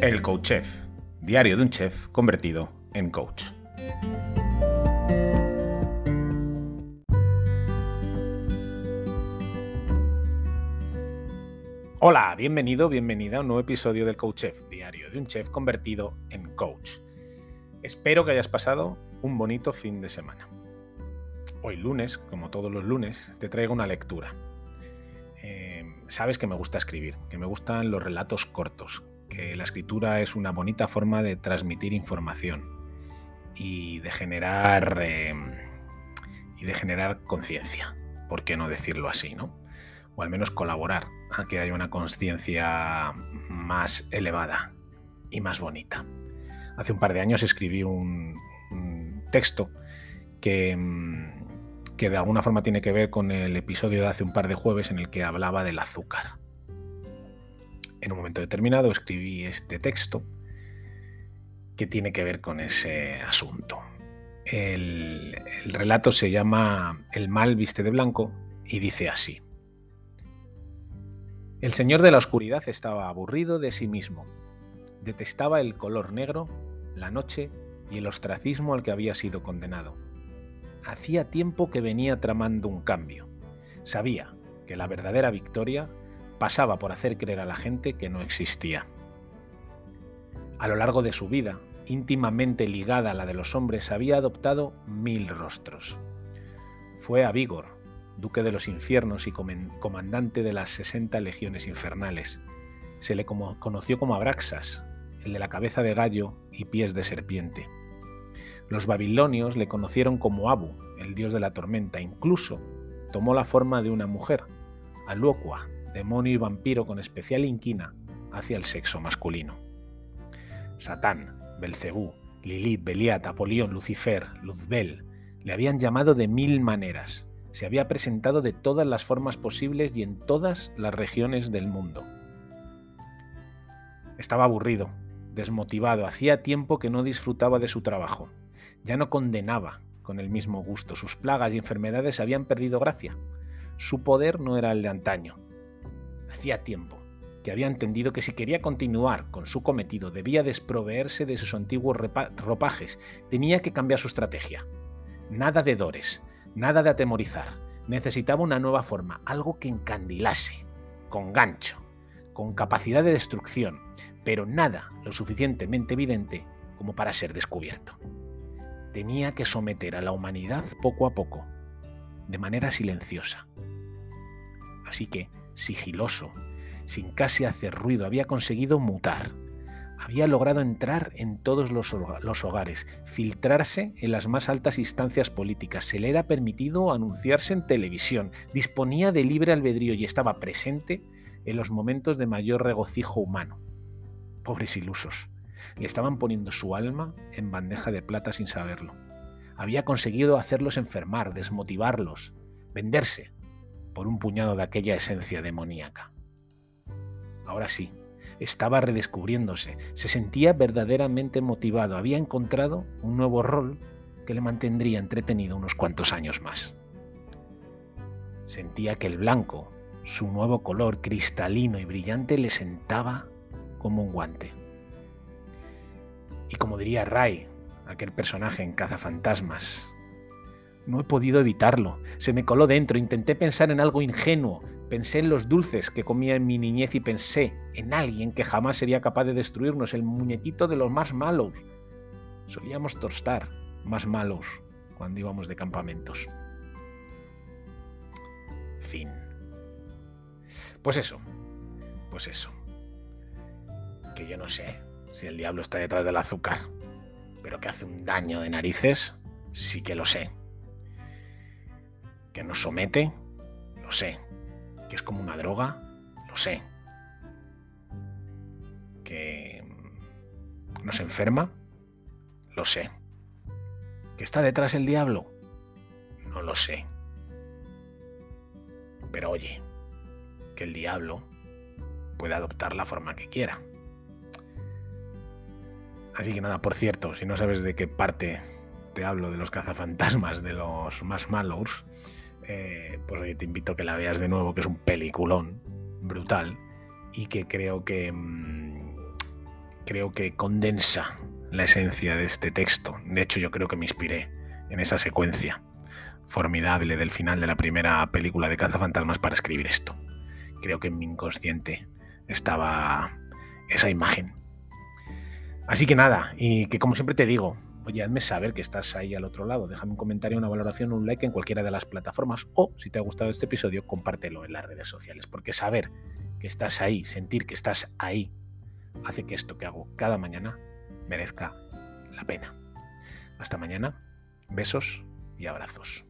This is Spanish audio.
El Coach Chef, diario de un chef convertido en coach. Hola, bienvenido, bienvenida a un nuevo episodio del Coach Chef, diario de un chef convertido en coach. Espero que hayas pasado un bonito fin de semana. Hoy lunes, como todos los lunes, te traigo una lectura. Eh, sabes que me gusta escribir, que me gustan los relatos cortos, que la escritura es una bonita forma de transmitir información y de generar eh, y de generar conciencia, ¿por qué no decirlo así, no? O al menos colaborar a que haya una conciencia más elevada y más bonita. Hace un par de años escribí un, un texto que, que de alguna forma tiene que ver con el episodio de hace un par de jueves en el que hablaba del azúcar en un momento determinado escribí este texto que tiene que ver con ese asunto. El, relato se llama El mal viste de blanco y dice así. El señor de la oscuridad estaba aburrido de sí mismo. Detestaba el color negro, la noche y el ostracismo al que había sido condenado. Hacía tiempo que venía tramando un cambio. Sabía que la verdadera victoria pasaba por hacer creer a la gente que no existía. A lo largo de su vida, íntimamente ligada a la de los hombres, había adoptado mil rostros. Fue a Vigor, duque de los infiernos y comandante de las 60 legiones infernales. Se le conoció como Abraxas, el de la cabeza de gallo y pies de serpiente. Los babilonios le conocieron como Abu, el dios de la tormenta. Incluso tomó la forma de una mujer, Aluocua, demonio y vampiro con especial inquina hacia el sexo masculino. Satán, Belcebú, Lilith, Beliat, Apolión, Lucifer, Luzbel, le habían llamado de mil maneras. Se había presentado de todas las formas posibles y en todas las regiones del mundo. Estaba aburrido, desmotivado, hacía tiempo que no disfrutaba de su trabajo. Ya no condenaba con el mismo gusto, sus plagas y enfermedades habían perdido gracia. Su poder no era el de antaño, Hacía tiempo que había entendido que si quería continuar con su cometido debía desproveerse de sus antiguos ropajes, tenía que cambiar su estrategia. Nada de dores, nada de atemorizar, necesitaba una nueva forma, algo que encandilase, con gancho, con capacidad de destrucción, pero nada lo suficientemente evidente como para ser descubierto. Tenía que someter a la humanidad poco a poco, de manera silenciosa. Así que, sigiloso, sin casi hacer ruido, había conseguido mutar. Había logrado entrar en todos los, hogares, filtrarse en las más altas instancias políticas, se le era permitido anunciarse en televisión, disponía de libre albedrío y estaba presente en los momentos de mayor regocijo humano. Pobres ilusos, le estaban poniendo su alma en bandeja de plata sin saberlo. Había conseguido hacerlos enfermar, desmotivarlos, venderse, por un puñado de aquella esencia demoníaca. Ahora sí, estaba redescubriéndose, se sentía verdaderamente motivado, había encontrado un nuevo rol que le mantendría entretenido unos cuantos años más. Sentía que el blanco, su nuevo color cristalino y brillante, le sentaba como un guante. Y como diría Ray, aquel personaje en Cazafantasmas, no he podido evitarlo. Se me coló dentro. Intenté pensar en algo ingenuo. Pensé en los dulces que comía en mi niñez y pensé en alguien que jamás sería capaz de destruirnos, el muñequito de los más malos. Solíamos tostar más malos cuando íbamos de campamentos. Fin. Pues eso, pues eso. Que yo no sé si el diablo está detrás del azúcar, pero que hace un daño de narices, sí que lo sé que nos somete, lo sé. Que es como una droga, lo sé. Que nos enferma, lo sé. Que está detrás el diablo, no lo sé. Pero oye, que el diablo puede adoptar la forma que quiera. Así que nada, por cierto, si no sabes de qué parte te hablo de los cazafantasmas, de los más malos, eh, pues te invito a que la veas de nuevo, que es un peliculón brutal y que creo que, mm, creo que condensa la esencia de este texto. De hecho, yo creo que me inspiré en esa secuencia formidable del final de la primera película de Cazafantasmas para escribir esto. Creo que en mi inconsciente estaba esa imagen. Así que nada, y que como siempre te digo, oye, hazme saber que estás ahí al otro lado. Déjame un comentario, una valoración, un like en cualquiera de las plataformas o, si te ha gustado este episodio, compártelo en las redes sociales. Porque saber que estás ahí, sentir que estás ahí, hace que esto que hago cada mañana merezca la pena. Hasta mañana, besos y abrazos.